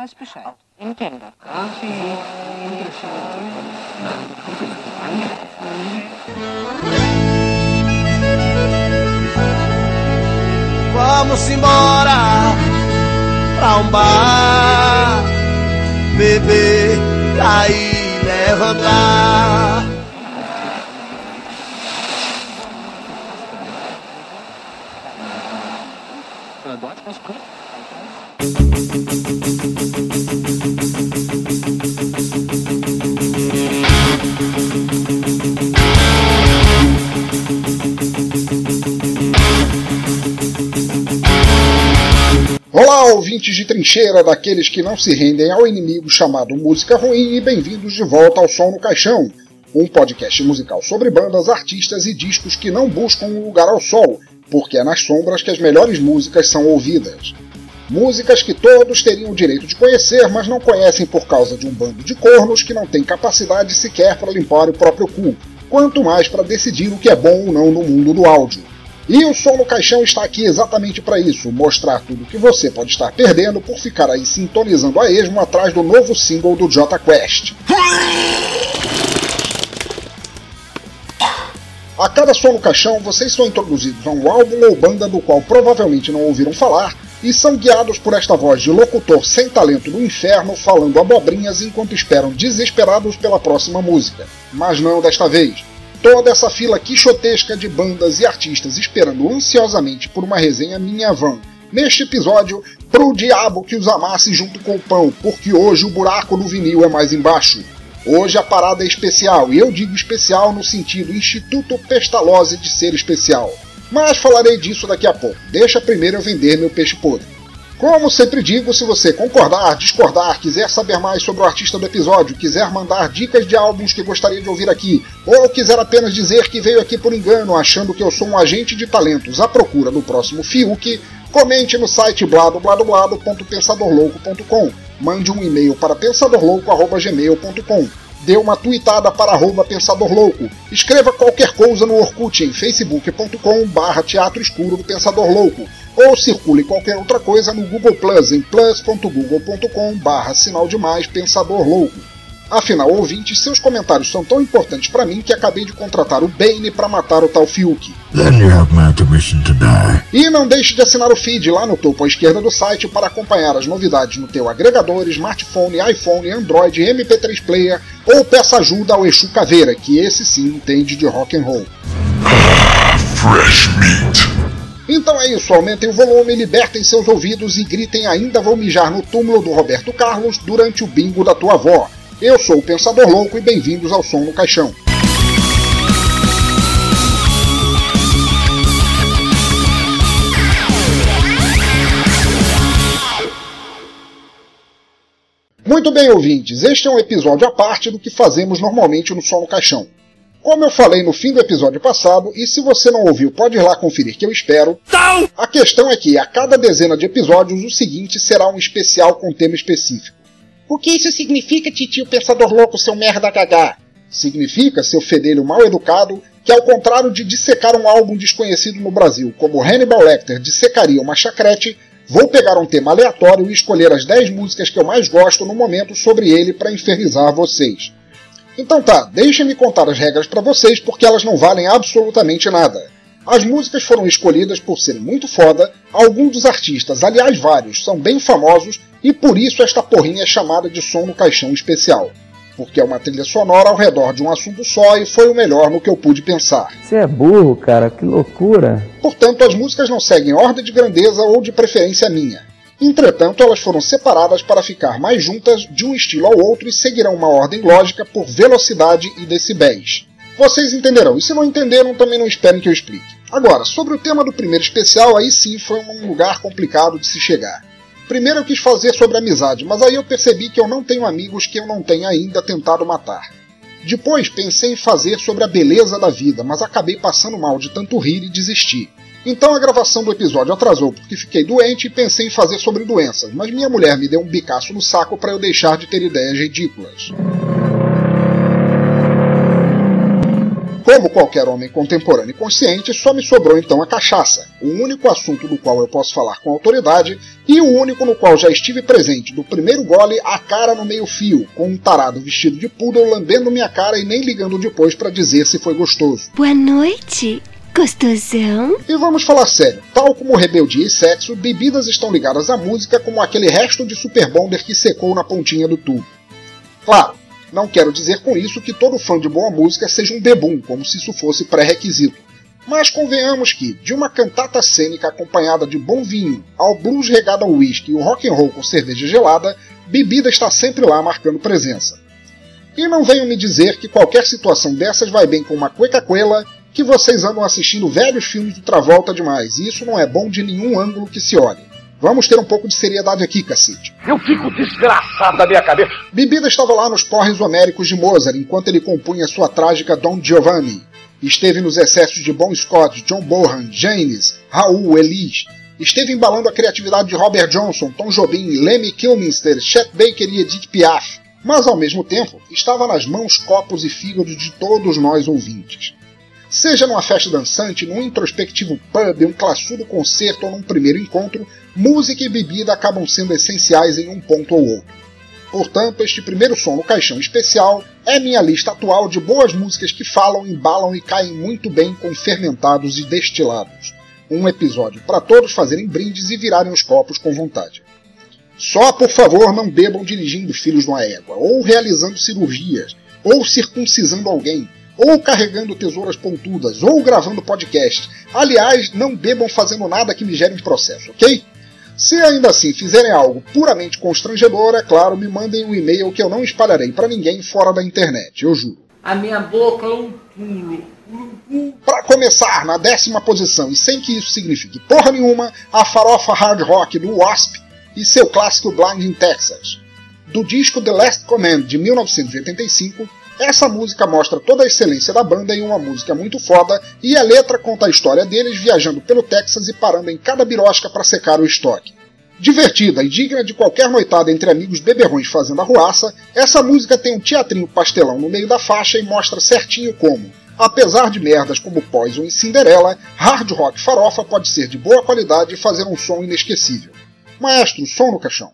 weiß Bescheid. Nintendo. Vamos embora pra um bar, beber, cair, levantar. Olá, ouvintes de trincheira daqueles que não se rendem ao inimigo chamado música ruim e bem-vindos de volta ao Som no Caixão, um podcast musical sobre bandas, artistas e discos que não buscam um lugar ao sol, porque é nas sombras que as melhores músicas são ouvidas. Músicas que todos teriam o direito de conhecer, mas não conhecem por causa de um bando de cornos que não tem capacidade sequer para limpar o próprio cu, quanto mais para decidir o que é bom ou não no mundo do áudio. E o Som no Caixão está aqui exatamente para isso, mostrar tudo que você pode estar perdendo por ficar aí sintonizando a esmo atrás do novo single do Jota Quest. A cada Som no Caixão, vocês são introduzidos a um álbum ou banda do qual provavelmente não ouviram falar e são guiados por esta voz de locutor sem talento do inferno falando abobrinhas enquanto esperam desesperados pela próxima música. Mas não desta vez. Toda essa fila quixotesca de bandas e artistas esperando ansiosamente por uma resenha minha van. Neste episódio, pro diabo que os amasse junto com o pão, porque hoje o buraco no vinil é mais embaixo. Hoje a parada é especial, e eu digo especial no sentido Instituto Pestalozzi de ser especial. Mas falarei disso daqui a pouco. Deixa primeiro eu vender meu peixe podre. Como sempre digo, se você concordar, discordar, quiser saber mais sobre o artista do episódio, quiser mandar dicas de álbuns que gostaria de ouvir aqui, ou quiser apenas dizer que veio aqui por engano achando que eu sou um agente de talentos à procura do próximo Fiuk, comente no site bladobladoblado.pensadorlouco.com, mande um e-mail para pensadorlouco.gmail.com, dê uma tweetada para arroba Pensador Louco, escreva qualquer coisa no Orkut em facebook.com barra Teatro Escuro do Pensador Louco, ou circule qualquer outra coisa no Google Plus em plus.google.com barra sinal de mais Pensador Louco. Afinal, ouvintes, seus comentários são tão importantes para mim que acabei de contratar o Bane para matar o tal Fiuk. E não deixe de assinar o feed lá no topo à esquerda do site para acompanhar as novidades no teu agregador, smartphone, iPhone, Android, MP3 Player ou peça ajuda ao Exu Caveira, que esse sim entende de rock and roll. Fresh meat. Então é isso, aumentem o volume, libertem seus ouvidos e gritem ainda vou mijar no túmulo do Roberto Carlos durante o bingo da tua avó. Eu sou o Pensador Louco e bem-vindos ao Som no Caixão. Muito bem, ouvintes, este é um episódio à parte do que fazemos normalmente no Som no Caixão. Como eu falei no fim do episódio passado, e se você não ouviu, pode ir lá conferir que eu espero. A questão é que a cada dezena de episódios, o seguinte será um especial com tema específico. O que isso significa, titio pensador louco, seu merda cagá? Significa, seu fedelho mal educado, que ao contrário de dissecar um álbum desconhecido no Brasil, como Hannibal Lecter dissecaria uma chacrete, vou pegar um tema aleatório e escolher as 10 músicas que eu mais gosto no momento sobre ele para infernizar vocês. Então tá, deixem-me contar as regras para vocês porque elas não valem absolutamente nada. As músicas foram escolhidas por serem muito foda, alguns dos artistas, aliás vários, são bem famosos e por isso esta porrinha é chamada de som no caixão especial. Porque é uma trilha sonora ao redor de um assunto só e foi o melhor no que eu pude pensar. Você é burro, cara, que loucura. Portanto, as músicas não seguem ordem de grandeza ou de preferência minha. Entretanto, elas foram separadas para ficar mais juntas de um estilo ao outro e seguirão uma ordem lógica por velocidade e decibéis. Vocês entenderão, e se não entenderam, também não esperem que eu explique. Agora, sobre o tema do primeiro especial, aí sim foi um lugar complicado de se chegar. Primeiro eu quis fazer sobre amizade, mas aí eu percebi que eu não tenho amigos que eu não tenha ainda tentado matar. Depois pensei em fazer sobre a beleza da vida, mas acabei passando mal de tanto rir e desisti. Então a gravação do episódio atrasou porque fiquei doente e pensei em fazer sobre doenças, mas minha mulher me deu um bicaço no saco para eu deixar de ter ideias ridículas. Como qualquer homem contemporâneo e consciente, só me sobrou então a cachaça, o único assunto do qual eu posso falar com autoridade e o único no qual já estive presente do primeiro gole a cara no meio-fio, com um tarado vestido de poodle lambendo minha cara e nem ligando depois para dizer se foi gostoso. Boa noite. Gostosão? E vamos falar sério, tal como rebeldia e sexo, bebidas estão ligadas à música como aquele resto de Super Bonder que secou na pontinha do tubo. Claro, não quero dizer com isso que todo fã de boa música seja um bebum, como se isso fosse pré-requisito. Mas convenhamos que, de uma cantata cênica acompanhada de bom vinho, ao blues regado ao whisky e o rock and roll com cerveja gelada, bebida está sempre lá marcando presença. E não venham me dizer que qualquer situação dessas vai bem com uma cueca-cuela, que vocês andam assistindo velhos filmes do Travolta demais, e isso não é bom de nenhum ângulo que se olhe. Vamos ter um pouco de seriedade aqui, cacete. Eu fico desgraçado da minha cabeça. Bebida estava lá nos porres homéricos de Mozart enquanto ele compunha sua trágica Don Giovanni. Esteve nos excessos de Bon Scott, John Bohan, Janis, Raul, Elis. Esteve embalando a criatividade de Robert Johnson, Tom Jobim, Lemmy Kilminster, Chet Baker e Edith Piaf. Mas ao mesmo tempo, estava nas mãos, copos e fígados de todos nós ouvintes. Seja numa festa dançante, num introspectivo pub, um classudo concerto ou num primeiro encontro, música e bebida acabam sendo essenciais em um ponto ou outro. Portanto, este primeiro som no caixão especial é minha lista atual de boas músicas que falam, embalam e caem muito bem com fermentados e destilados. Um episódio para todos fazerem brindes e virarem os copos com vontade. Só, por favor, não bebam dirigindo filhos numa égua, ou realizando cirurgias, ou circuncisando alguém, ou carregando tesouras pontudas, ou gravando podcast. Aliás, não bebam fazendo nada que me gere um processo, ok? Se ainda assim fizerem algo puramente constrangedor, é claro, me mandem um e-mail que eu não espalharei para ninguém fora da internet, eu juro. A minha boca é um pulo. Para começar, na décima posição, e sem que isso signifique porra nenhuma, a farofa hard rock do Wasp e seu clássico Blind in Texas. Do disco The Last Command de 1985, essa música mostra toda a excelência da banda em uma música muito foda, e a letra conta a história deles viajando pelo Texas e parando em cada birosca para secar o estoque. Divertida e digna de qualquer noitada entre amigos beberrões fazendo arruaça, essa música tem um teatrinho pastelão no meio da faixa e mostra certinho como, apesar de merdas como Poison e Cinderella, hard rock farofa pode ser de boa qualidade e fazer um som inesquecível. Maestro, som no caixão.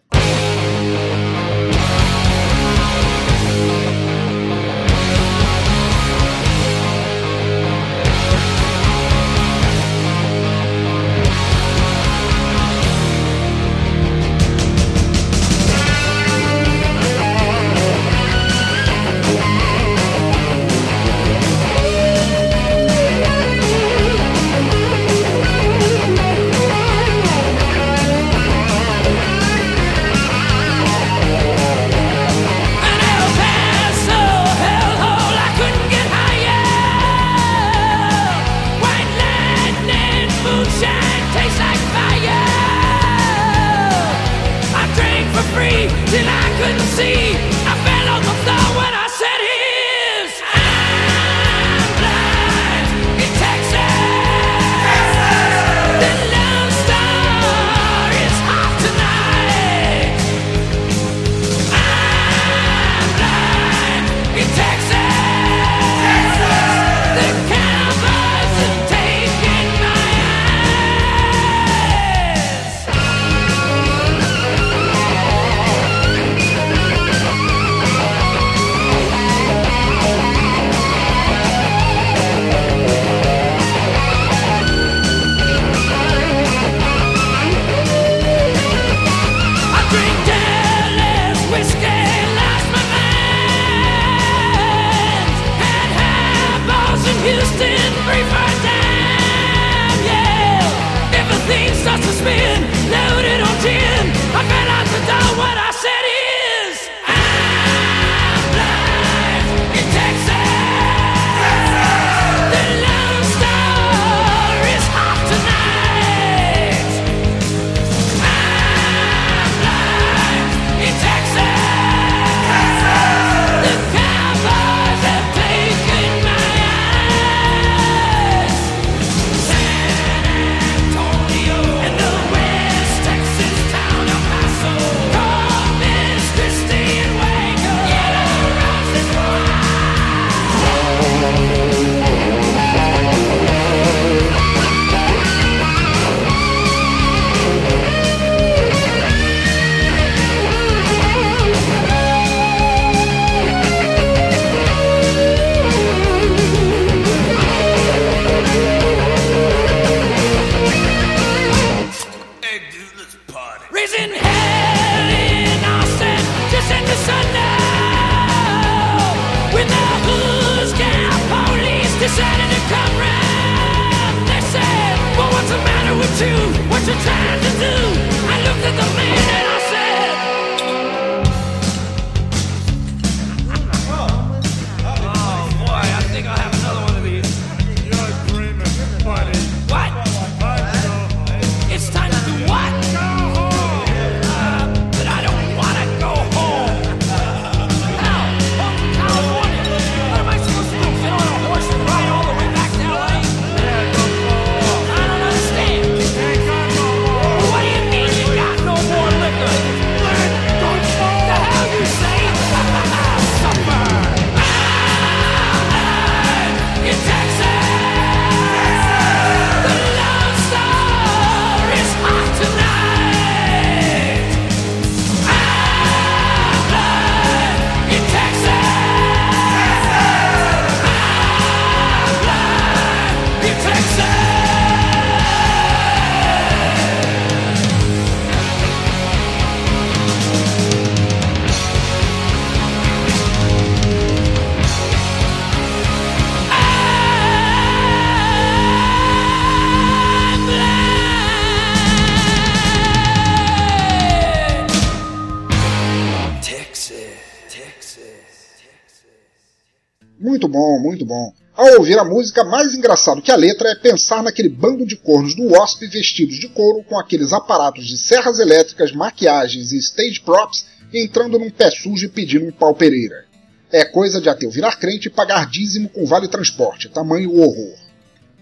Ouvir a música, mais engraçado que a letra é pensar naquele bando de cornos do Wasp vestidos de couro com aqueles aparatos de serras elétricas, maquiagens e stage props entrando num pé sujo e pedindo um pau pereira. É coisa de ateu virar crente e pagar dízimo com vale transporte, tamanho horror.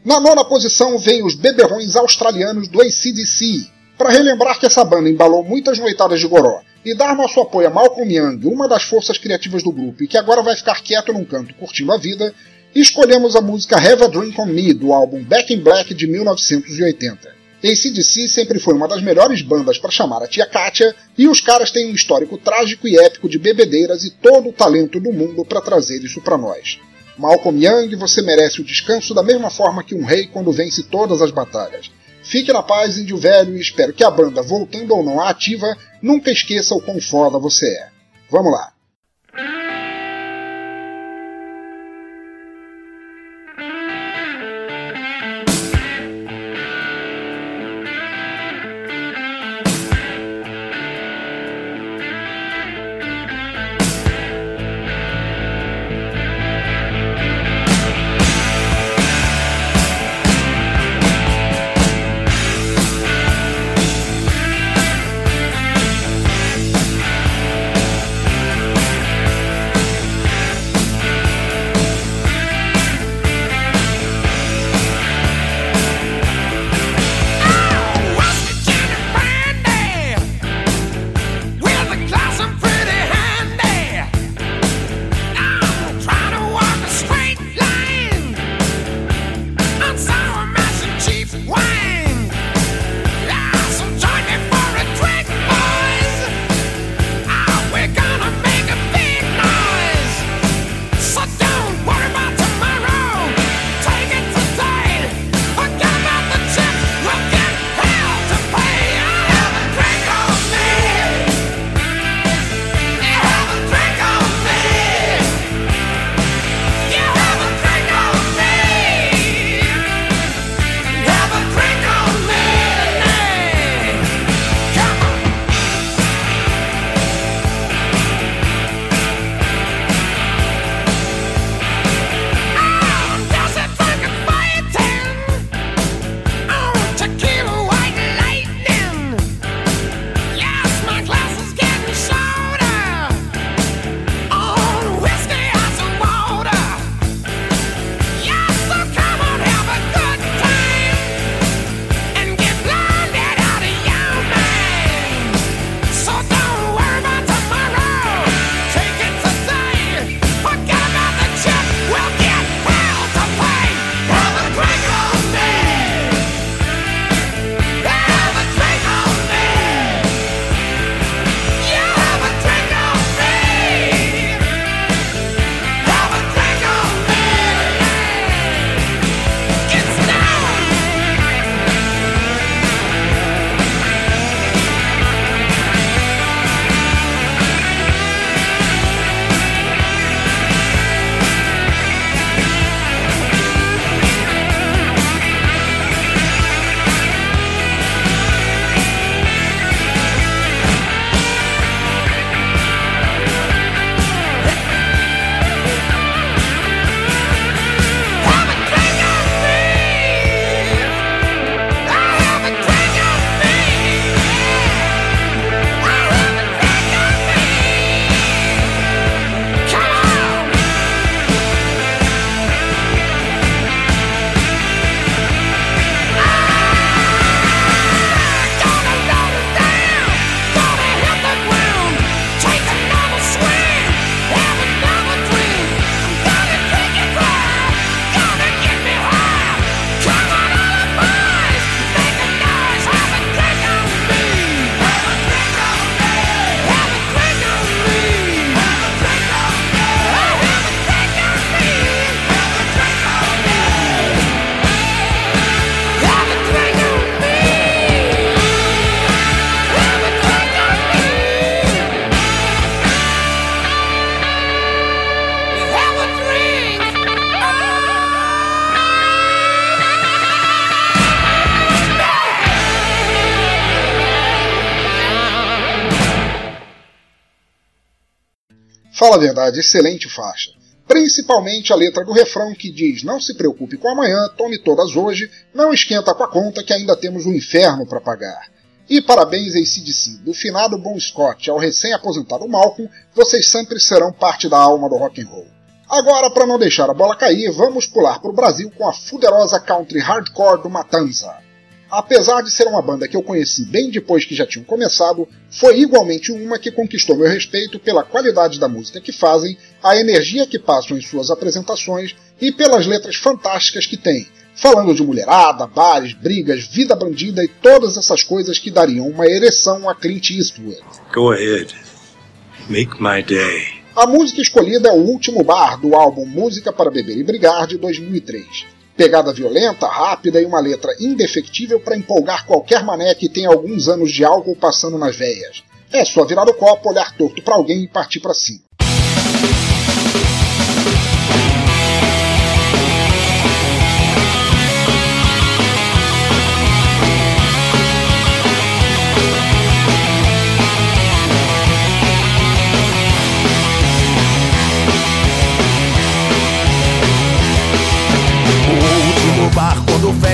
Na nona posição vem os beberrões australianos do ACDC, para relembrar que essa banda embalou muitas noitadas de goró e dar nosso apoio a Malcolm Young, uma das forças criativas do grupo e que agora vai ficar quieto num canto curtindo a vida, escolhemos a música Have a Drink on Me do álbum Back in Black de 1980. ACDC sempre foi uma das melhores bandas para chamar a tia Katia, e os caras têm um histórico trágico e épico de bebedeiras e todo o talento do mundo para trazer isso para nós. Malcolm Young, você merece o descanso da mesma forma que um rei quando vence todas as batalhas. Fique na paz, índio velho, e espero que a banda, voltando ou não à ativa, nunca esqueça o quão foda você é. Vamos lá! Fala a verdade, excelente faixa. Principalmente a letra do refrão que diz: Não se preocupe com amanhã, tome todas hoje, não esquenta com a conta que ainda temos o um inferno para pagar. E parabéns a ACDC, do finado Bon Scott ao recém-aposentado Malcolm, vocês sempre serão parte da alma do rock and roll. Agora, para não deixar a bola cair, vamos pular para o Brasil com a fuderosa country hardcore do Matanza. Apesar de ser uma banda que eu conheci bem depois que já tinham começado, foi igualmente uma que conquistou meu respeito pela qualidade da música que fazem, a energia que passam em suas apresentações e pelas letras fantásticas que têm, falando de mulherada, bares, brigas, vida bandida e todas essas coisas que dariam uma ereção a Clint Eastwood. Go ahead. Make my day. A música escolhida é o último bar do álbum Música para Beber e Brigar de 2003. Pegada violenta, rápida e uma letra indefectível para empolgar qualquer mané que tenha alguns anos de álcool passando nas veias. É só virar o copo, olhar torto para alguém e partir para cima.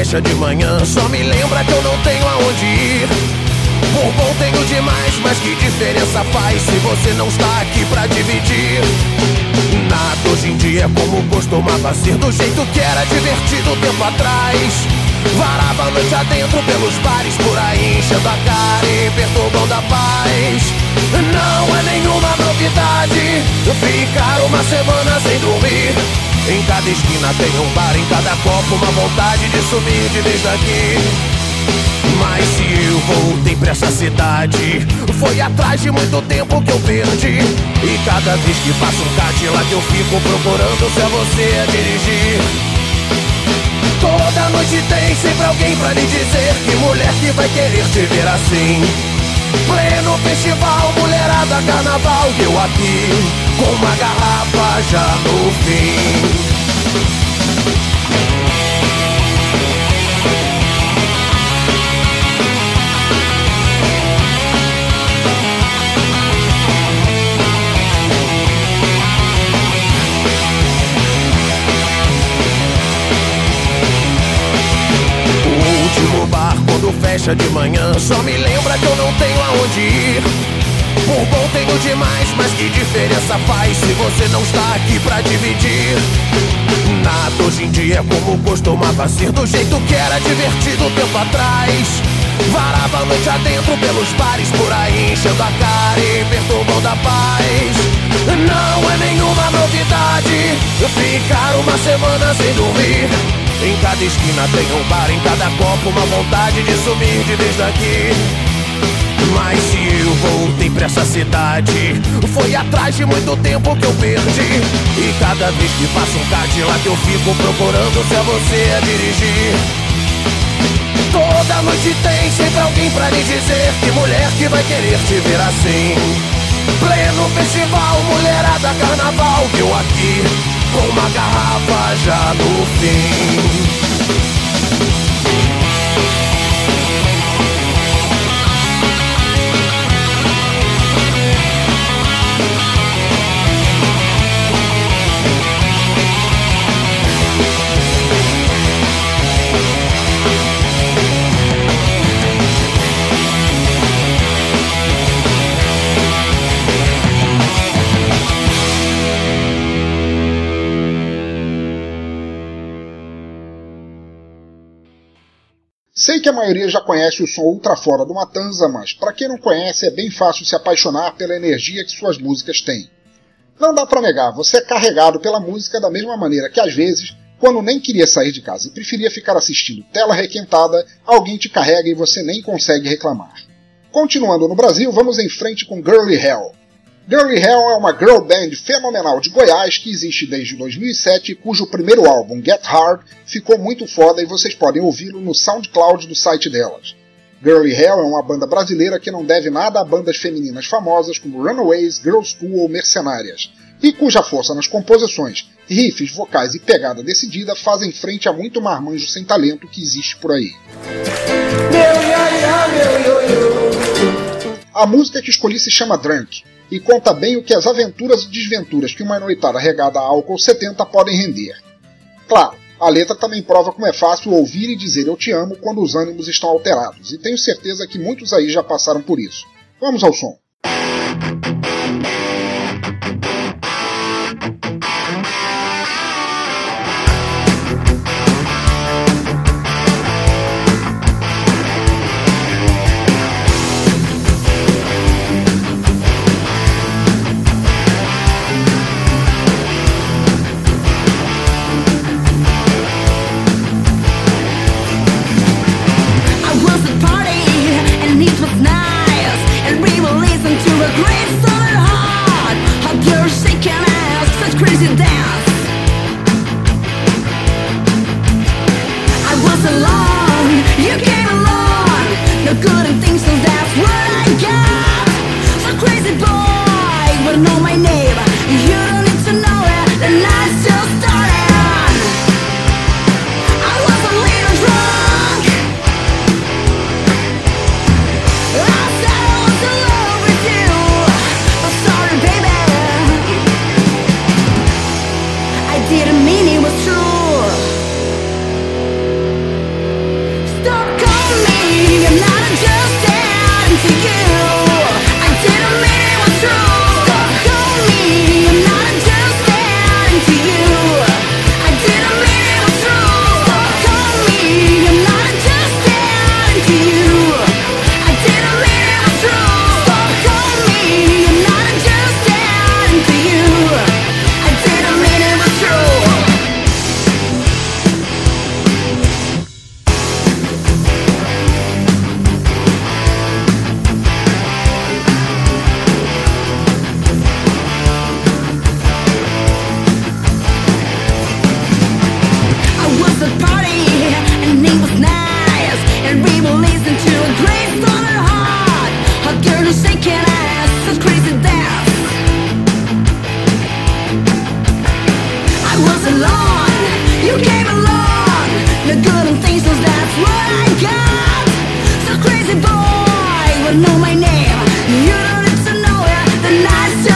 Fecha de manhã. Só me lembra que eu não tenho aonde ir. Por bom tenho demais, mas que diferença faz Se você não está aqui pra dividir? Nada hoje em dia é como costumava ser Do jeito que era divertido tempo atrás. Varava a noite adentro pelos bares por aí Enchendo a cara e perturbando a paz. Não é nenhuma novidade Ficar uma semana sem dormir em cada esquina tem um bar, em cada copo uma vontade de sumir de vez daqui. Mas se eu voltei pra essa cidade, foi atrás de muito tempo que eu perdi. E cada vez que passo um Cadillac eu fico procurando se é você a dirigir. Toda noite tem sempre alguém pra lhe dizer que mulher que vai querer te ver assim. Pleno festival, mulherada, carnaval eu aqui, com uma garrafa já no fim fecha de manhã. Só me lembra que eu não tenho aonde ir. Por bom tenho demais, mas que diferença faz Se você não está aqui pra dividir? Nada hoje em dia é como costumava ser Do jeito que era divertido tempo atrás. Varava a noite adentro pelos bares por aí Enchendo a cara e perturbando a paz. Não é nenhuma novidade Ficar uma semana sem dormir em cada esquina tem um bar, em cada copo uma vontade de sumir de vez daqui. Mas se eu voltei pra essa cidade, foi atrás de muito tempo que eu perdi. E cada vez que passa um Cadillac eu fico procurando se é você a dirigir. Toda noite tem sempre alguém pra lhe dizer que mulher que vai querer te ver assim. Pleno festival, mulherada, carnaval, eu aqui com uma garrafa já no fim. Sei que a maioria já conhece o som ultra fora do Matanza, mas para quem não conhece é bem fácil se apaixonar pela energia que suas músicas têm. Não dá para negar, você é carregado pela música da mesma maneira que às vezes, quando nem queria sair de casa e preferia ficar assistindo tela requentada, alguém te carrega e você nem consegue reclamar. Continuando no Brasil, vamos em frente com Girly Hell. Girly Hell é uma girl band fenomenal de Goiás que existe desde 2007 cujo primeiro álbum, Get Hard, ficou muito foda e vocês podem ouvi-lo no SoundCloud do site delas. Girly Hell é uma banda brasileira que não deve nada a bandas femininas famosas como Runaways, Girl School ou Mercenárias, e cuja força nas composições, riffs, vocais e pegada decidida fazem frente a muito marmanjo sem talento que existe por aí. A música que escolhi se chama Drunk, e conta bem o que as aventuras e desventuras que uma noitada regada a álcool 70 podem render. Claro, a letra também prova como é fácil ouvir e dizer eu te amo quando os ânimos estão alterados, e tenho certeza que muitos aí já passaram por isso. Vamos ao som. along. You came along. Good that's what I got. So crazy boy, know my name. You don't need to know it. The nice.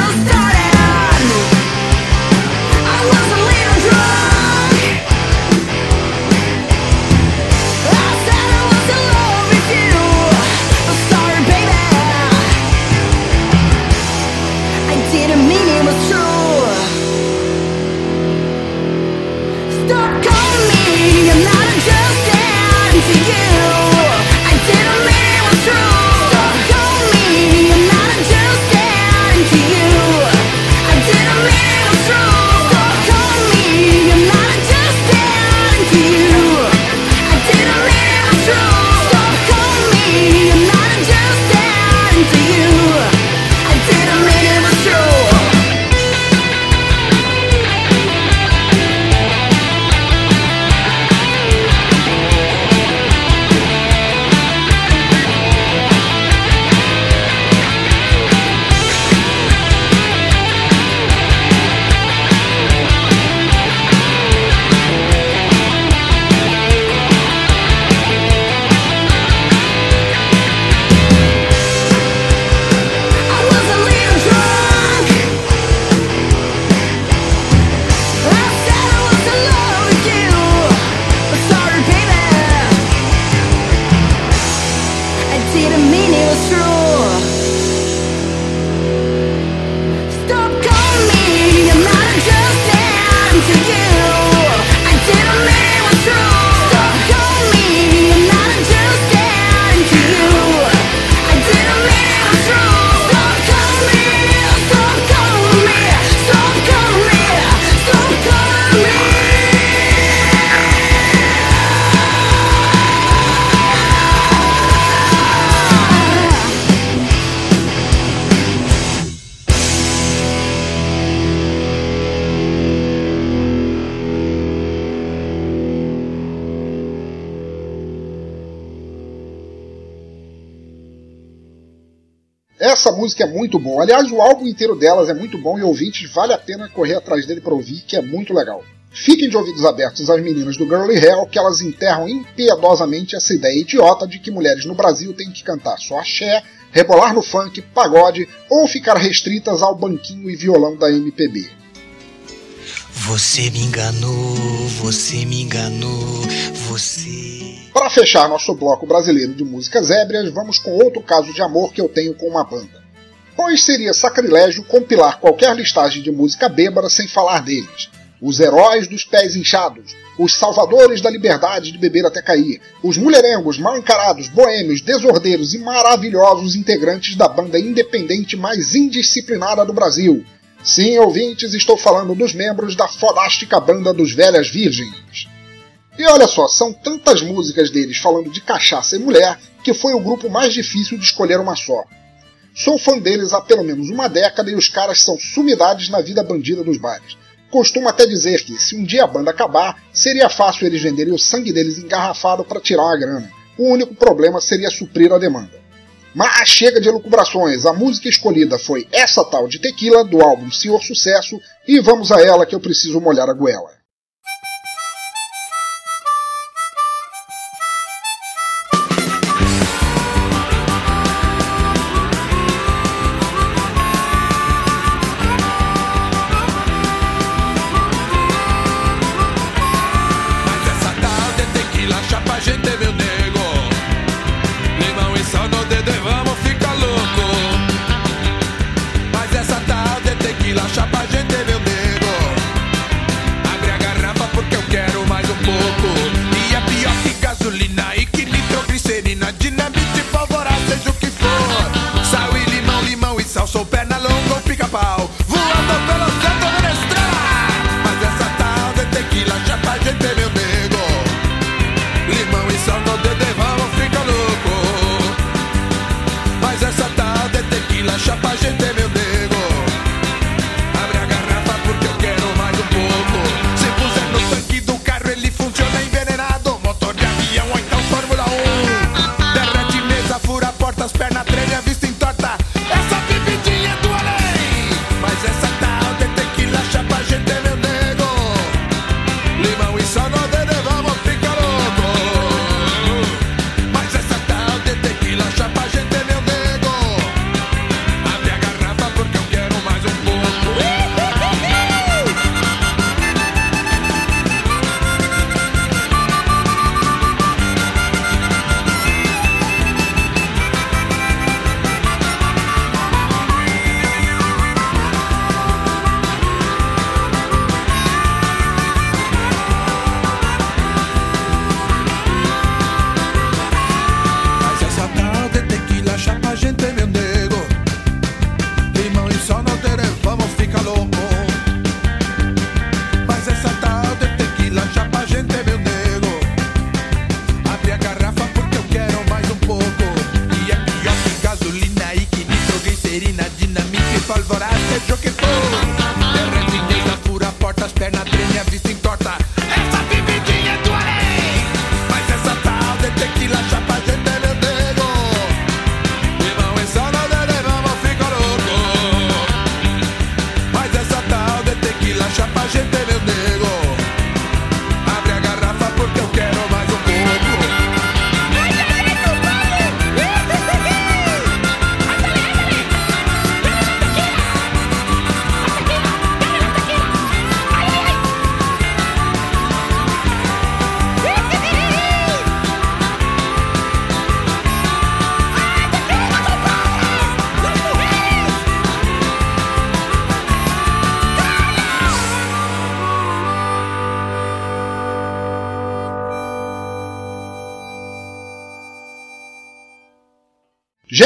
Essa música é muito boa. Aliás, o álbum inteiro delas é muito bom e ouvintes vale a pena correr atrás dele para ouvir, que é muito legal. Fiquem de ouvidos abertos às meninas do Girly Hell que elas enterram impiedosamente essa ideia idiota de que mulheres no Brasil têm que cantar só axé, rebolar no funk, pagode ou ficar restritas ao banquinho e violão da MPB. Você me enganou, você me enganou, você. Para fechar nosso bloco brasileiro de músicas ébrias, vamos com outro caso de amor que eu tenho com uma banda. Pois seria sacrilégio compilar qualquer listagem de música bêbada sem falar deles. Os heróis dos pés inchados, os salvadores da liberdade de beber até cair, os mulherengos mal encarados, boêmios, desordeiros e maravilhosos integrantes da banda independente mais indisciplinada do Brasil. Sim, ouvintes, estou falando dos membros da fodástica banda dos Velhas Virgens. E olha só, são tantas músicas deles falando de cachaça e mulher que foi o grupo mais difícil de escolher uma só. Sou fã deles há pelo menos uma década e os caras são sumidades na vida bandida dos bares. Costumo até dizer que, se um dia a banda acabar, seria fácil eles venderem o sangue deles engarrafado para tirar uma grana. O único problema seria suprir a demanda. Mas chega de elucubrações, a música escolhida foi essa tal de Tequila, do álbum Senhor Sucesso, e vamos a ela que eu preciso molhar a goela.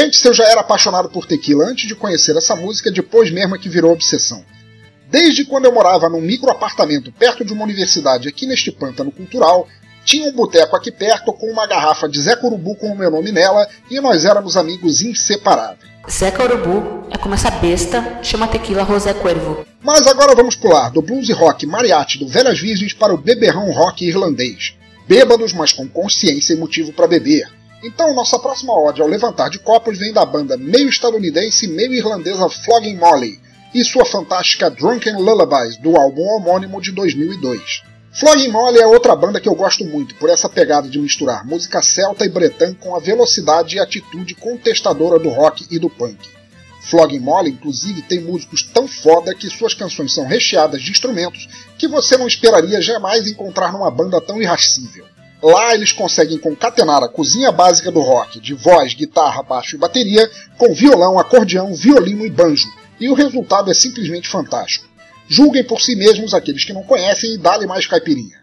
Gente, se eu já era apaixonado por tequila antes de conhecer essa música, depois mesmo é que virou obsessão. Desde quando eu morava num micro apartamento perto de uma universidade aqui neste pântano cultural, tinha um boteco aqui perto com uma garrafa de Zé Corubu com o meu nome nela e nós éramos amigos inseparáveis. Zé Corubu é como essa besta chama tequila Rosé Cuervo. Mas agora vamos pular do blues e rock mariachi do Velhas Virgens para o beberrão rock irlandês. Bêbados, mas com consciência e motivo para beber. Então, nossa próxima ode ao levantar de copos vem da banda meio estadunidense e meio irlandesa Flogging Molly. e sua fantástica Drunken Lullabies, do álbum homônimo de 2002. Flogging Molly é outra banda que eu gosto muito, por essa pegada de misturar música celta e bretã com a velocidade e atitude contestadora do rock e do punk. Flogging Molly, inclusive, tem músicos tão foda que suas canções são recheadas de instrumentos que você não esperaria jamais encontrar numa banda tão irracível. Lá eles conseguem concatenar a cozinha básica do rock, de voz, guitarra, baixo e bateria, com violão, acordeão, violino e banjo, e o resultado é simplesmente fantástico. Julguem por si mesmos aqueles que não conhecem e dá-lhe mais caipirinha.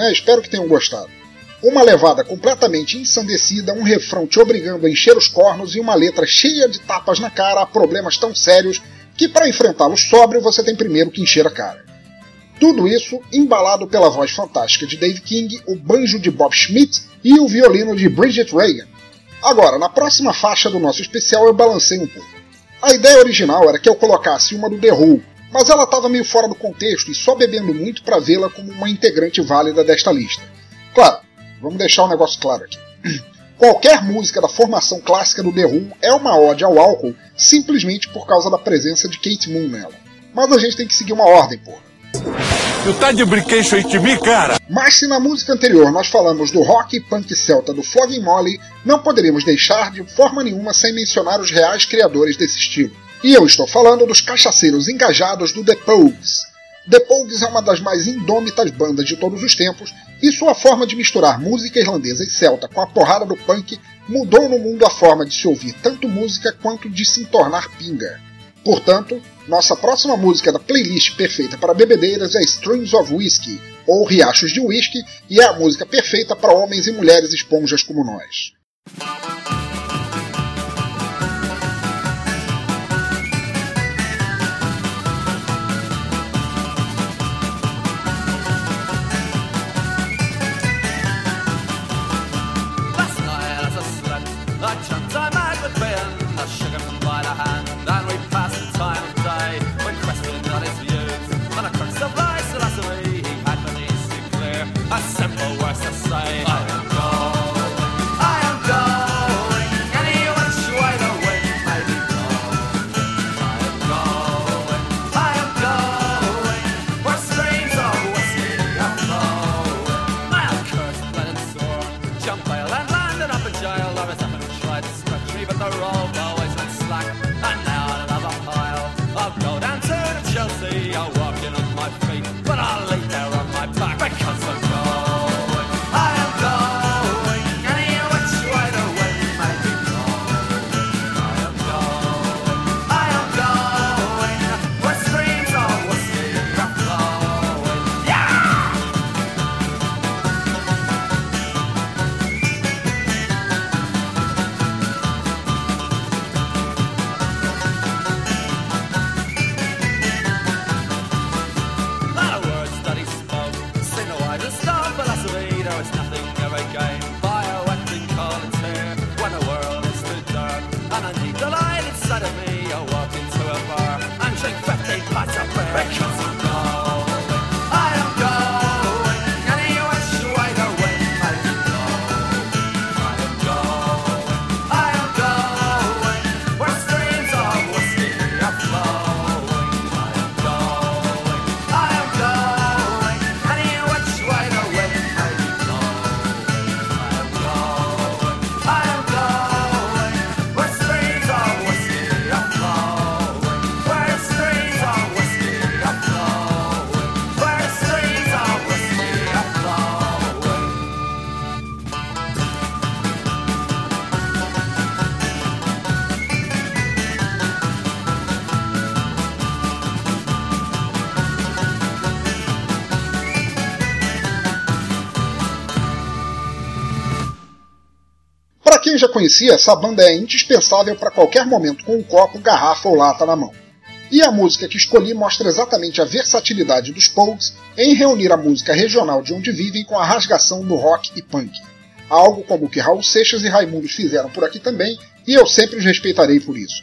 Né? Espero que tenham gostado. Uma levada completamente ensandecida, um refrão te obrigando a encher os cornos e uma letra cheia de tapas na cara a problemas tão sérios que para enfrentá-los sóbrio você tem primeiro que encher a cara. Tudo isso embalado pela voz fantástica de Dave King, o banjo de Bob Schmidt e o violino de Bridget Reagan. Agora, na próxima faixa do nosso especial eu balancei um pouco. A ideia original era que eu colocasse uma do The Who, mas ela estava meio fora do contexto e só bebendo muito para vê-la como uma integrante válida desta lista. Claro, vamos deixar o um negócio claro aqui. Qualquer música da formação clássica do The Who é uma ode ao álcool simplesmente por causa da presença de Kate Moon nela. Mas a gente tem que seguir uma ordem, porra. Tu tá de brinquedo aí de mim, cara? Mas se na música anterior nós falamos do rock e punk celta do Flogging Molly, não poderíamos deixar de forma nenhuma sem mencionar os reais criadores desse estilo. E eu estou falando dos cachaceiros engajados do The Pogues. The Pogues é uma das mais indômitas bandas de todos os tempos, e sua forma de misturar música irlandesa e celta com a porrada do punk mudou no mundo a forma de se ouvir tanto música quanto de se tornar pinga. Portanto, nossa próxima música da playlist perfeita para bebedeiras é Streams of Whiskey, ou Riachos de Whisky, e é a música perfeita para homens e mulheres esponjas como nós. Já conhecia, essa banda é indispensável para qualquer momento com um copo, garrafa ou lata na mão. E a música que escolhi mostra exatamente a versatilidade dos Pogues em reunir a música regional de onde vivem com a rasgação do rock e punk. Algo como o que Raul Seixas e Raimundos fizeram por aqui também, e eu sempre os respeitarei por isso.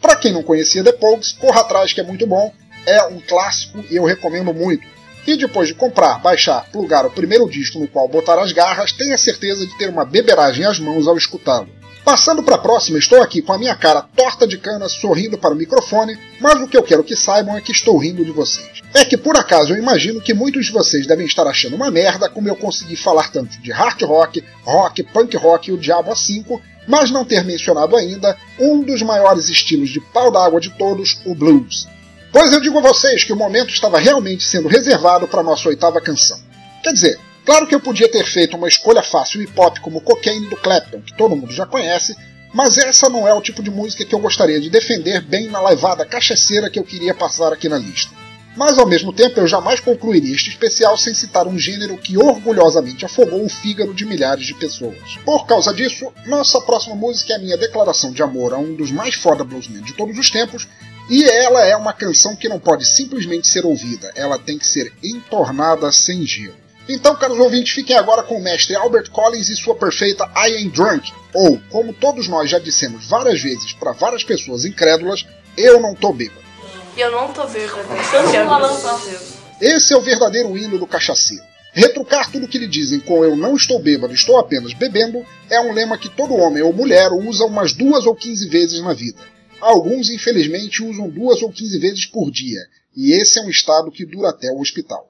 Para quem não conhecia The Pogues, corra atrás que é muito bom, é um clássico e eu recomendo muito. E depois de comprar, baixar, plugar o primeiro disco no qual botar as garras, tenha certeza de ter uma beberagem às mãos ao escutá-lo. Passando para a próxima, estou aqui com a minha cara torta de cana, sorrindo para o microfone, mas o que eu quero que saibam é que estou rindo de vocês. É que por acaso eu imagino que muitos de vocês devem estar achando uma merda como eu consegui falar tanto de hard rock, rock, punk rock e o Diabo A5, mas não ter mencionado ainda um dos maiores estilos de pau d'água de todos, o blues. Pois eu digo a vocês que o momento estava realmente sendo reservado para nossa oitava canção. Quer dizer, claro que eu podia ter feito uma escolha fácil hip hop como Cocaine do Clapton, que todo mundo já conhece, mas essa não é o tipo de música que eu gostaria de defender bem na levada cachaceira que eu queria passar aqui na lista. Mas ao mesmo tempo eu jamais concluiria este especial sem citar um gênero que orgulhosamente afogou o fígado de milhares de pessoas. Por causa disso, nossa próxima música é a minha declaração de amor a um dos mais foda bluesmen de todos os tempos e ela é uma canção que não pode simplesmente ser ouvida, ela tem que ser entornada sem gelo. Então, caros ouvintes, fiquem agora com o mestre Albert Collins e sua perfeita I Am Drunk, ou, como todos nós já dissemos várias vezes para várias pessoas incrédulas, eu não tô bêbado. Eu não tô bêbado. Esse é o verdadeiro hino do cachaceiro. Retrucar tudo que lhe dizem com eu não estou bêbado, estou apenas bebendo é um lema que todo homem ou mulher usa umas duas ou quinze vezes na vida. Alguns, infelizmente, usam duas ou quinze vezes por dia, e esse é um estado que dura até o hospital.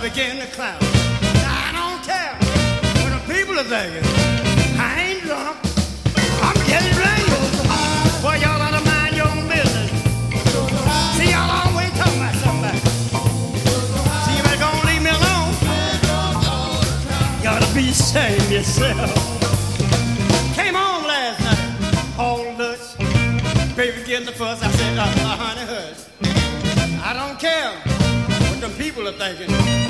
Begin to clown. I don't care what the people are thinking. I ain't drunk. I'm getting ready. Boy, y'all ought to mind your own business. See, y'all always talking about somebody. See, you better go and leave me alone. You ought to be ashamed yourself. Came home last night, all Dutch. Baby getting the fuss. I said, uh, uh, honey, hush. I don't care what them people are thinking.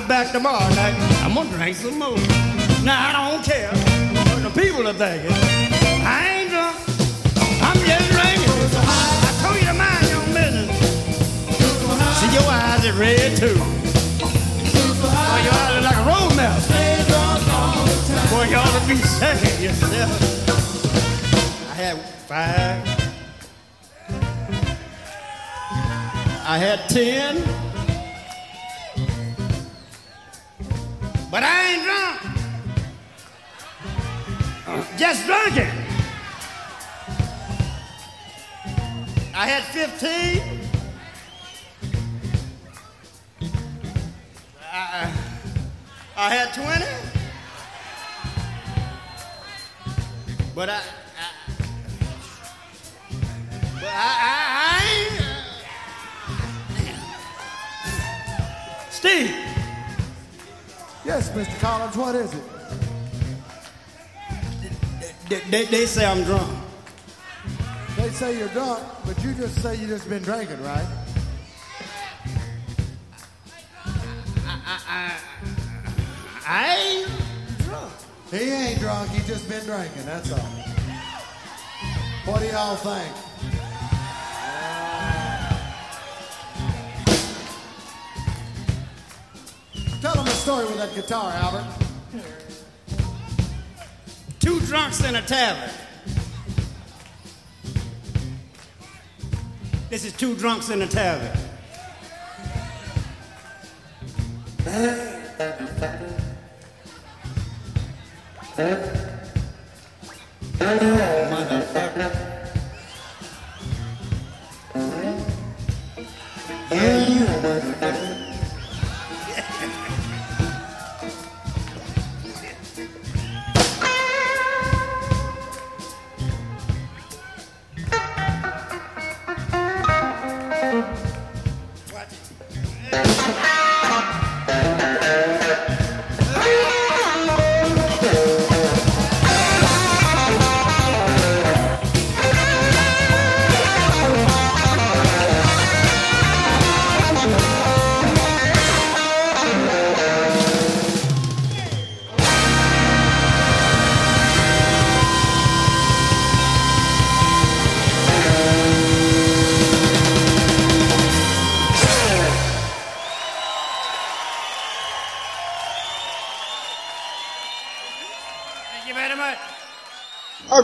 be back tomorrow night. I'm gonna drink some more. Now I don't care what the people are thinking. I ain't drunk. I'm just drinking. I told you to mind your business. See your eyes are red too. Boy, your eyes are like a road map. Boy, you ought to be saying yourself. I had five. I had ten. But I ain't drunk. Uh, just drinking. I had 15. I, I had 20. But I, I but I, I, I. Steve. Yes, Mr. Collins, what is it? They, they, they say I'm drunk. They say you're drunk, but you just say you just been drinking, right? I, I, I ain't drunk. He ain't drunk, he just been drinking, that's all. What do y'all think? Tell them a story with that guitar, Albert. Two drunks in a tavern. This is two drunks in a tavern. Motherfucker. Yeah, you motherfucker.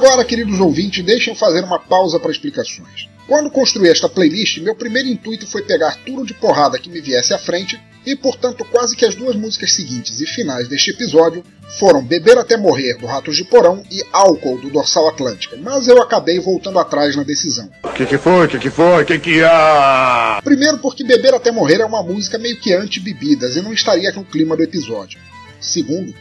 Agora, queridos ouvintes, deixem eu fazer uma pausa para explicações. Quando construí esta playlist, meu primeiro intuito foi pegar tudo de porrada que me viesse à frente, e portanto quase que as duas músicas seguintes e finais deste episódio foram Beber Até Morrer, do Ratos de Porão, e Álcool, do Dorsal Atlântica, mas eu acabei voltando atrás na decisão. O que, que foi? O que, que foi? O que, que há? Primeiro porque Beber Até Morrer é uma música meio que anti-bebidas e não estaria no clima do episódio. Segundo,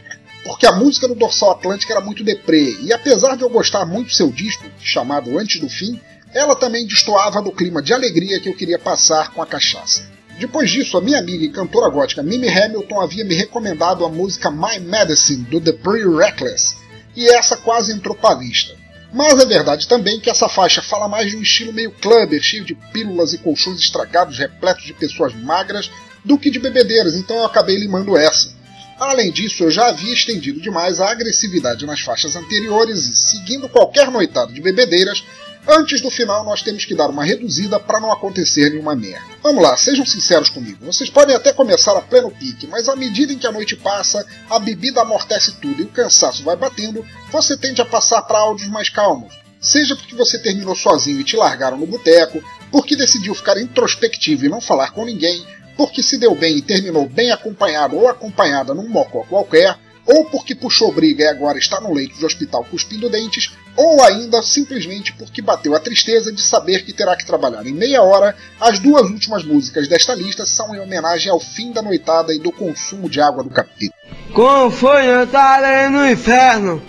porque a música do Dorsal Atlântica era muito deprê, e apesar de eu gostar muito do seu disco, chamado Antes do Fim, ela também destoava do clima de alegria que eu queria passar com a cachaça. Depois disso, a minha amiga e cantora gótica Mimi Hamilton havia me recomendado a música My Medicine, do The Pretty Reckless, e essa quase entrou para a lista. Mas é verdade também que essa faixa fala mais de um estilo meio clubber, cheio de pílulas e colchões estragados repletos de pessoas magras, do que de bebedeiras, então eu acabei limando essa. Além disso, eu já havia estendido demais a agressividade nas faixas anteriores e, seguindo qualquer noitada de bebedeiras, Antes do final, nós temos que dar uma reduzida para não acontecer nenhuma merda. Vamos lá, sejam sinceros comigo. Vocês podem até começar a pleno pique, mas à medida em que a noite passa, a bebida amortece tudo e o cansaço vai batendo, você tende a passar para áudios mais calmos. Seja porque você terminou sozinho e te largaram no boteco, porque decidiu ficar introspectivo e não falar com ninguém, porque se deu bem e terminou bem acompanhado ou acompanhada num mocó qualquer, ou porque puxou briga e agora está no leito de hospital cuspindo dentes, ou ainda simplesmente porque bateu a tristeza de saber que terá que trabalhar em meia hora, as duas últimas músicas desta lista são em homenagem ao fim da noitada e do consumo de água do capítulo. Como foi noitada no inferno?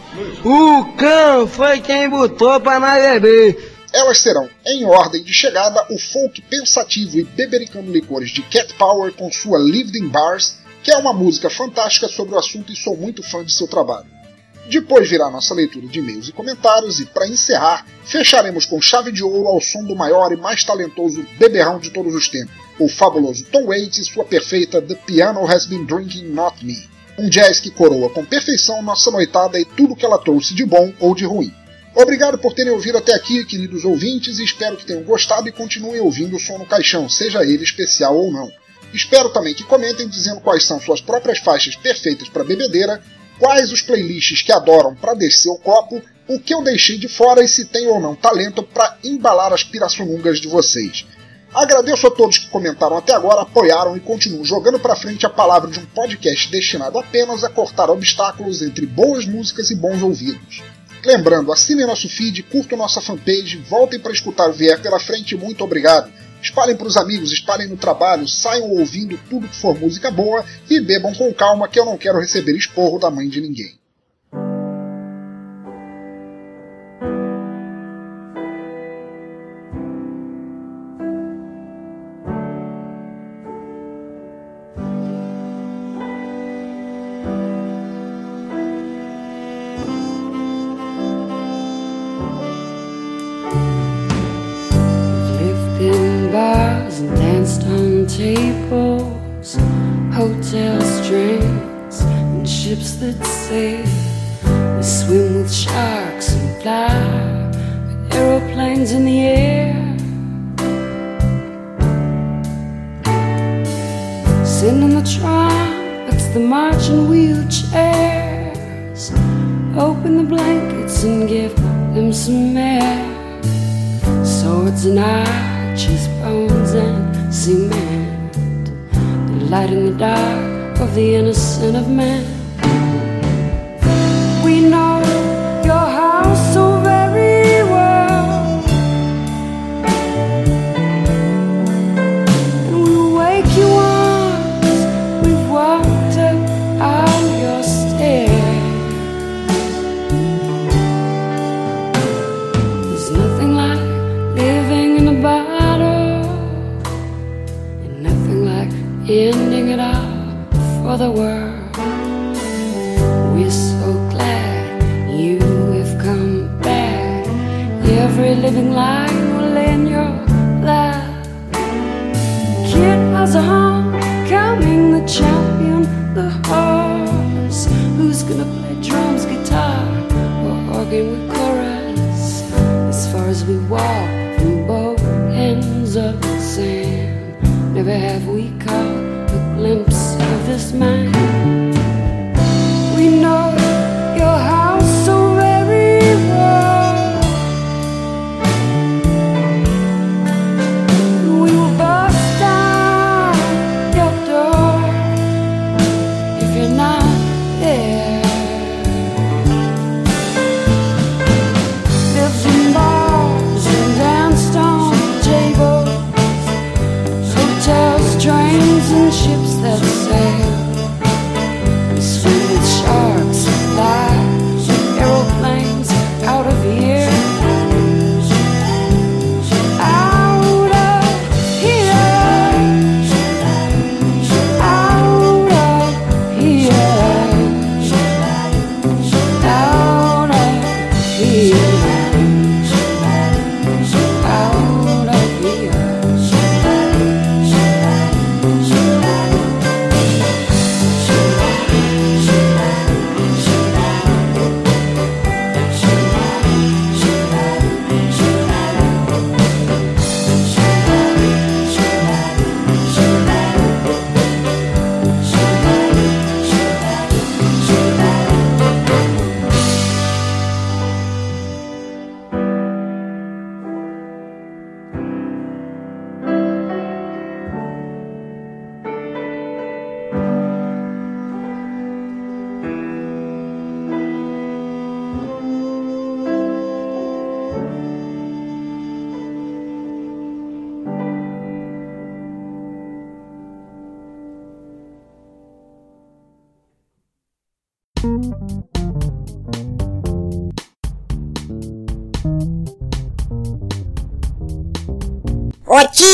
O cão foi quem botou para nós beber. Elas serão, em ordem de chegada, o folk pensativo e bebericando licores de Cat Power com sua Lived in Bars, que é uma música fantástica sobre o assunto e sou muito fã de seu trabalho. Depois virá nossa leitura de e-mails e comentários, e para encerrar, fecharemos com chave de ouro ao som do maior e mais talentoso beberrão de todos os tempos, o fabuloso Tom Waits e sua perfeita The Piano Has Been Drinking Not Me. Um jazz que coroa com perfeição nossa noitada e tudo que ela trouxe de bom ou de ruim. Obrigado por terem ouvido até aqui, queridos ouvintes, e espero que tenham gostado e continuem ouvindo o som no caixão, seja ele especial ou não. Espero também que comentem dizendo quais são suas próprias faixas perfeitas para bebedeira, quais os playlists que adoram para descer o copo, o que eu deixei de fora e se tem ou não talento para embalar as pirassunungas de vocês. Agradeço a todos que comentaram até agora, apoiaram e continuam jogando para frente a palavra de um podcast destinado apenas a cortar obstáculos entre boas músicas e bons ouvidos. Lembrando, assinem nosso feed, curtam nossa fanpage, voltem para escutar o Vier pela frente. Muito obrigado. Espalhem para os amigos, espalhem no trabalho, saiam ouvindo tudo que for música boa e bebam com calma que eu não quero receber esporro da mãe de ninguém. hands in the air. Sitting in the tram, it's the marching wheelchairs. Open the blankets and give them some air. Swords and arches, bones and cement. The light in the dark of the innocent of man. for the world. We're so glad you have come back. Every living life. smile.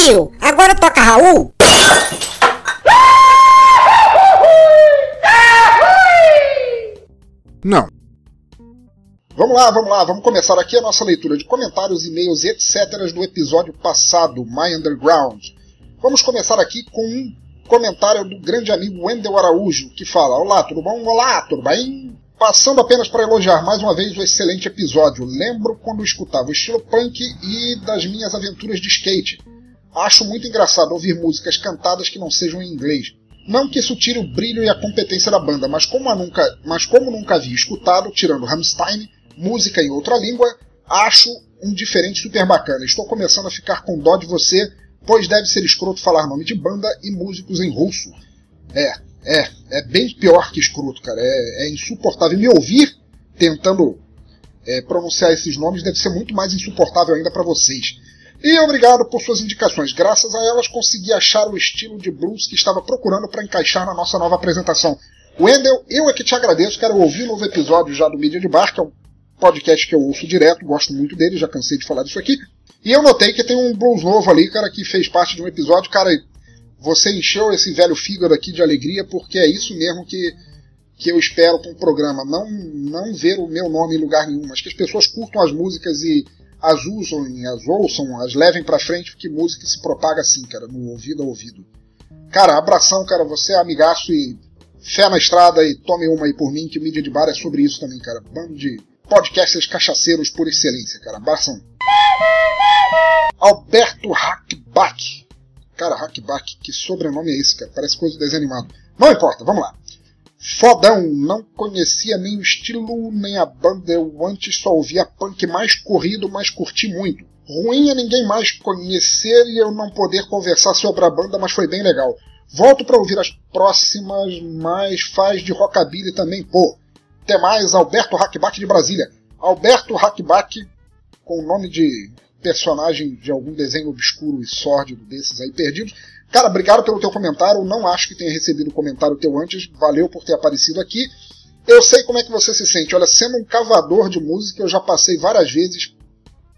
Tio, agora toca Raul? Não. Vamos lá, vamos lá, vamos começar aqui a nossa leitura de comentários, e-mails e etc. do episódio passado, My Underground. Vamos começar aqui com um comentário do grande amigo Wendel Araújo, que fala: Olá, tudo bom? Olá, tudo bem? Passando apenas para elogiar mais uma vez o excelente episódio. Lembro quando escutava o estilo punk e das minhas aventuras de skate. Acho muito engraçado ouvir músicas cantadas que não sejam em inglês. Não que isso tire o brilho e a competência da banda, mas como, nunca, mas como nunca havia escutado, tirando Rammstein, música em outra língua, acho um diferente super bacana. Estou começando a ficar com dó de você, pois deve ser escroto falar nome de banda e músicos em russo. É, é, é bem pior que escroto, cara. É, é insuportável. Me ouvir tentando é, pronunciar esses nomes deve ser muito mais insuportável ainda para vocês. E obrigado por suas indicações. Graças a elas consegui achar o estilo de blues que estava procurando para encaixar na nossa nova apresentação. Wendel, eu é que te agradeço. Quero ouvir um novo episódio já do Mídia de Bar, que é um podcast que eu ouço direto, gosto muito dele, já cansei de falar disso aqui. E eu notei que tem um blues novo ali, cara, que fez parte de um episódio. Cara, você encheu esse velho fígado aqui de alegria, porque é isso mesmo que, que eu espero para um programa. Não, não ver o meu nome em lugar nenhum, mas que as pessoas curtam as músicas e as usam, as ouçam, as levem pra frente, porque música se propaga assim, cara, no ouvido a ouvido. Cara, abração, cara, você é amigaço e fé na estrada e tome uma aí por mim, que o Mídia de Bar é sobre isso também, cara. Bando de podcasters cachaceiros por excelência, cara. Abração. Alberto Hackbach. Cara, Hackbach, que sobrenome é esse, cara? Parece coisa de desenho animado. Não importa, vamos lá. Fodão, não conhecia nem o estilo nem a banda, eu antes só ouvia punk mais corrido, mas curti muito. Ruim é ninguém mais conhecer e eu não poder conversar sobre a banda, mas foi bem legal. Volto para ouvir as próximas, mas faz de rockabilly também, pô. Até mais, Alberto Hackbach de Brasília. Alberto Hackbach, com o nome de personagem de algum desenho obscuro e sórdido desses aí perdidos. Cara, obrigado pelo teu comentário. Não acho que tenha recebido o comentário teu antes. Valeu por ter aparecido aqui. Eu sei como é que você se sente. Olha, sendo um cavador de música, eu já passei várias vezes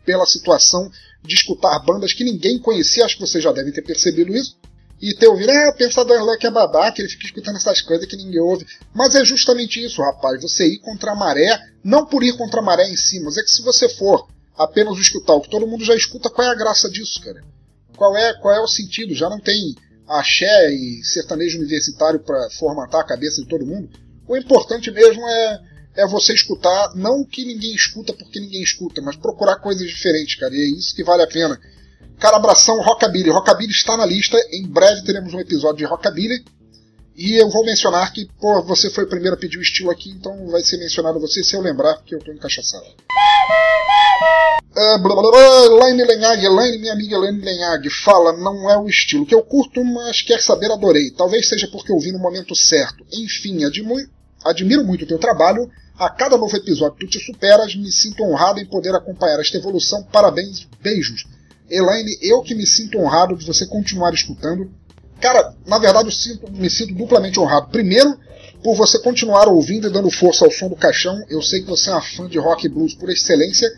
pela situação de escutar bandas que ninguém conhecia. Acho que vocês já devem ter percebido isso. E ter ouvido, ah, Pensador Luck é babaca, ele fica escutando essas coisas que ninguém ouve. Mas é justamente isso, rapaz. Você ir contra a maré, não por ir contra a maré em si, mas é que se você for apenas escutar o que todo mundo já escuta, qual é a graça disso, cara? Qual é, qual é o sentido? Já não tem axé e sertanejo universitário para formatar a cabeça de todo mundo? O importante mesmo é, é você escutar, não o que ninguém escuta porque ninguém escuta, mas procurar coisas diferentes, cara, e é isso que vale a pena. Cara, abração Rockabilly. Rockabilly está na lista, em breve teremos um episódio de Rockabilly. E eu vou mencionar que, pô, você foi o primeiro a pedir o estilo aqui, então vai ser mencionado você se eu lembrar, porque eu tô encaixaçado. Uh, blá, blá, blá, Elaine Lenhag, Elaine, minha amiga Elaine Lenhag, fala, não é o estilo que eu curto, mas quer saber, adorei. Talvez seja porque eu vi no momento certo. Enfim, muito. Admiro muito o teu trabalho. A cada novo episódio tu te superas. Me sinto honrado em poder acompanhar esta evolução. Parabéns, beijos. Elaine, eu que me sinto honrado de você continuar escutando. Cara, na verdade eu sinto, me sinto duplamente honrado. Primeiro, por você continuar ouvindo e dando força ao som do caixão. Eu sei que você é uma fã de rock e blues por excelência.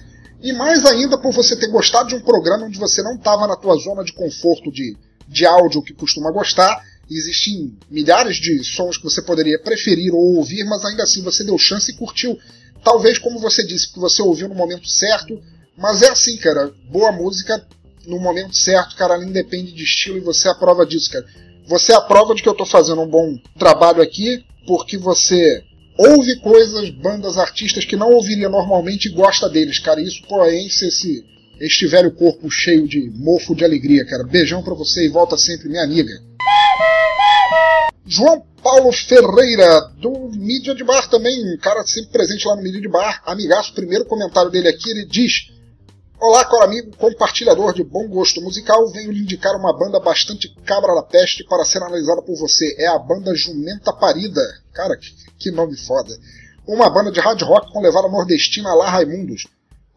E mais ainda por você ter gostado de um programa onde você não estava na tua zona de conforto de, de áudio que costuma gostar. Existem milhares de sons que você poderia preferir ou ouvir, mas ainda assim você deu chance e curtiu. Talvez, como você disse, que você ouviu no momento certo. Mas é assim, cara. Boa música no momento certo, cara, ela independe de estilo e você é a prova disso, cara. Você é a prova de que eu estou fazendo um bom trabalho aqui, porque você ouve coisas, bandas, artistas que não ouviria normalmente e gosta deles, cara. Isso, pô, enche esse, este velho corpo cheio de mofo de alegria, cara. Beijão pra você e volta sempre, minha amiga. João Paulo Ferreira, do Mídia de Bar também, um cara sempre presente lá no Mídia de Bar, amigaço, primeiro comentário dele aqui, ele diz Olá, caro amigo, compartilhador de bom gosto musical, venho lhe indicar uma banda bastante cabra da peste para ser analisada por você. É a banda Jumenta Parida. Cara, que, nome foda. Uma banda de hard rock com levada nordestina lá Raimundos.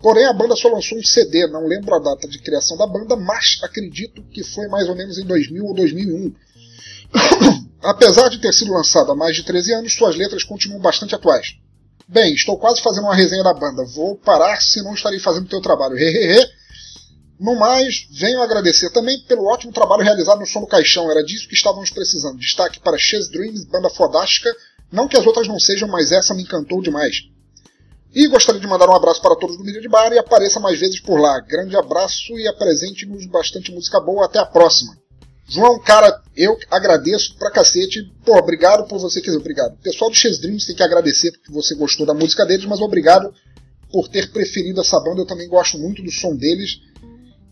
Porém, a banda só lançou um CD, não lembro a data de criação da banda, mas acredito que foi mais ou menos em 2000 ou 2001. Apesar de ter sido lançada há mais de 13 anos, suas letras continuam bastante atuais. Bem, estou quase fazendo uma resenha da banda. Vou parar, senão estarei fazendo o teu trabalho. Hehehe. No mais, venho agradecer também pelo ótimo trabalho realizado no Som do Caixão. Era disso que estávamos precisando. Destaque para Chess Dreams, banda fodástica. Não que as outras não sejam, mas essa me encantou demais. E gostaria de mandar um abraço para todos do Mídia de Bar e apareça mais vezes por lá. Grande abraço e apresente-nos bastante música boa. Até a próxima. João, cara, eu agradeço pra cacete. Pô, obrigado por você, quer dizer, obrigado. O pessoal do Chess Dreams tem que agradecer porque você gostou da música deles, mas obrigado por ter preferido essa banda. Eu também gosto muito do som deles.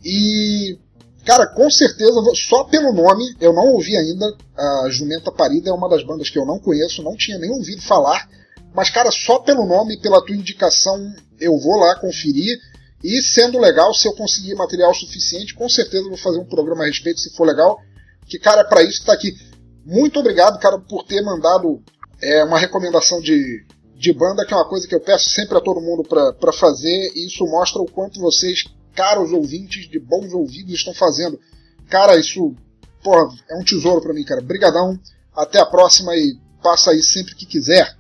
E, cara, com certeza, só pelo nome, eu não ouvi ainda. A Jumenta Parida é uma das bandas que eu não conheço, não tinha nem ouvido falar. Mas, cara, só pelo nome, pela tua indicação, eu vou lá conferir. E sendo legal, se eu conseguir material suficiente, com certeza vou fazer um programa a respeito, se for legal. Que, cara, é pra isso tá aqui. Muito obrigado, cara, por ter mandado é, uma recomendação de, de banda, que é uma coisa que eu peço sempre a todo mundo para fazer. E isso mostra o quanto vocês, caros ouvintes de bons ouvidos, estão fazendo. Cara, isso, porra, é um tesouro para mim, cara. Brigadão. Até a próxima e passa aí sempre que quiser.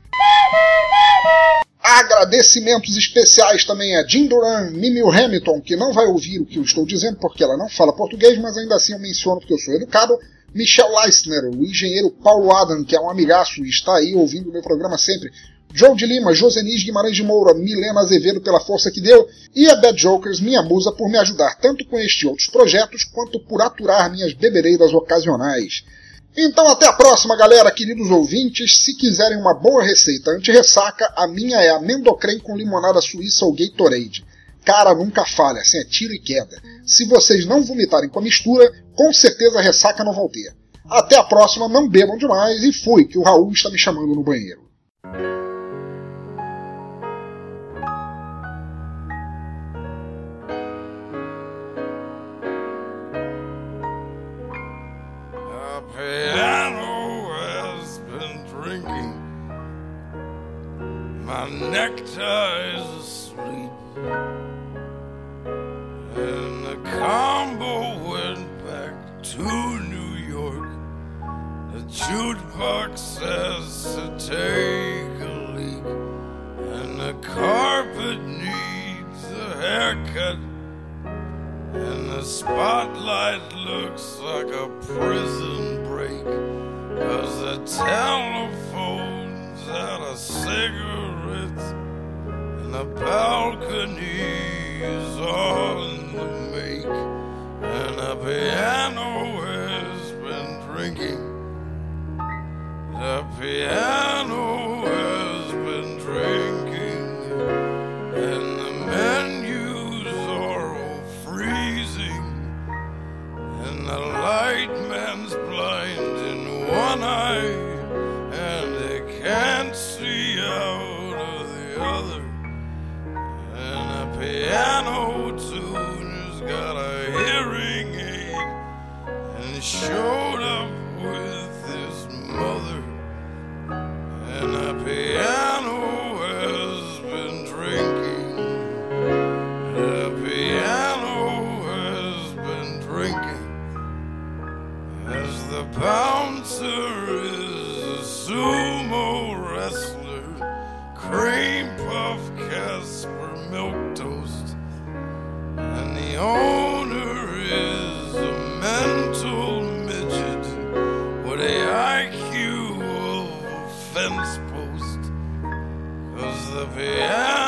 Agradecimentos especiais também a Jim Duran, Mimil Hamilton, que não vai ouvir o que eu estou dizendo porque ela não fala português, mas ainda assim eu menciono porque eu sou educado. Michel Leistner, o engenheiro Paulo Adam, que é um amigaço e está aí ouvindo o meu programa sempre. Joe de Lima, Josenis Guimarães de Moura, Milena Azevedo pela força que deu, e a Bad Jokers, minha musa, por me ajudar tanto com este e outros projetos, quanto por aturar minhas bebereiras ocasionais. Então até a próxima, galera, queridos ouvintes. Se quiserem uma boa receita anti-ressaca, a minha é amendocrem com limonada suíça ou Gatorade. Cara, nunca falha, assim é tiro e queda. Se vocês não vomitarem com a mistura, com certeza a ressaca não ter. Até a próxima, não bebam demais e fui, que o Raul está me chamando no banheiro. Nectar is asleep. And the combo went back to New York. The jukebox says to take a leak. And the carpet needs a haircut. And the spotlight looks like a prison break. Cause the telephone's out of cigarettes. The balcony is on the make. And the piano has been drinking. The piano has been drinking. And the menus are all freezing. And the light man's blind in one eye. us milk toast, and the owner is a mental midget with a IQ of a fence post. Cause the piano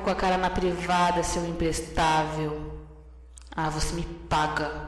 com a cara na privada, seu imprestável. Ah, você me paga.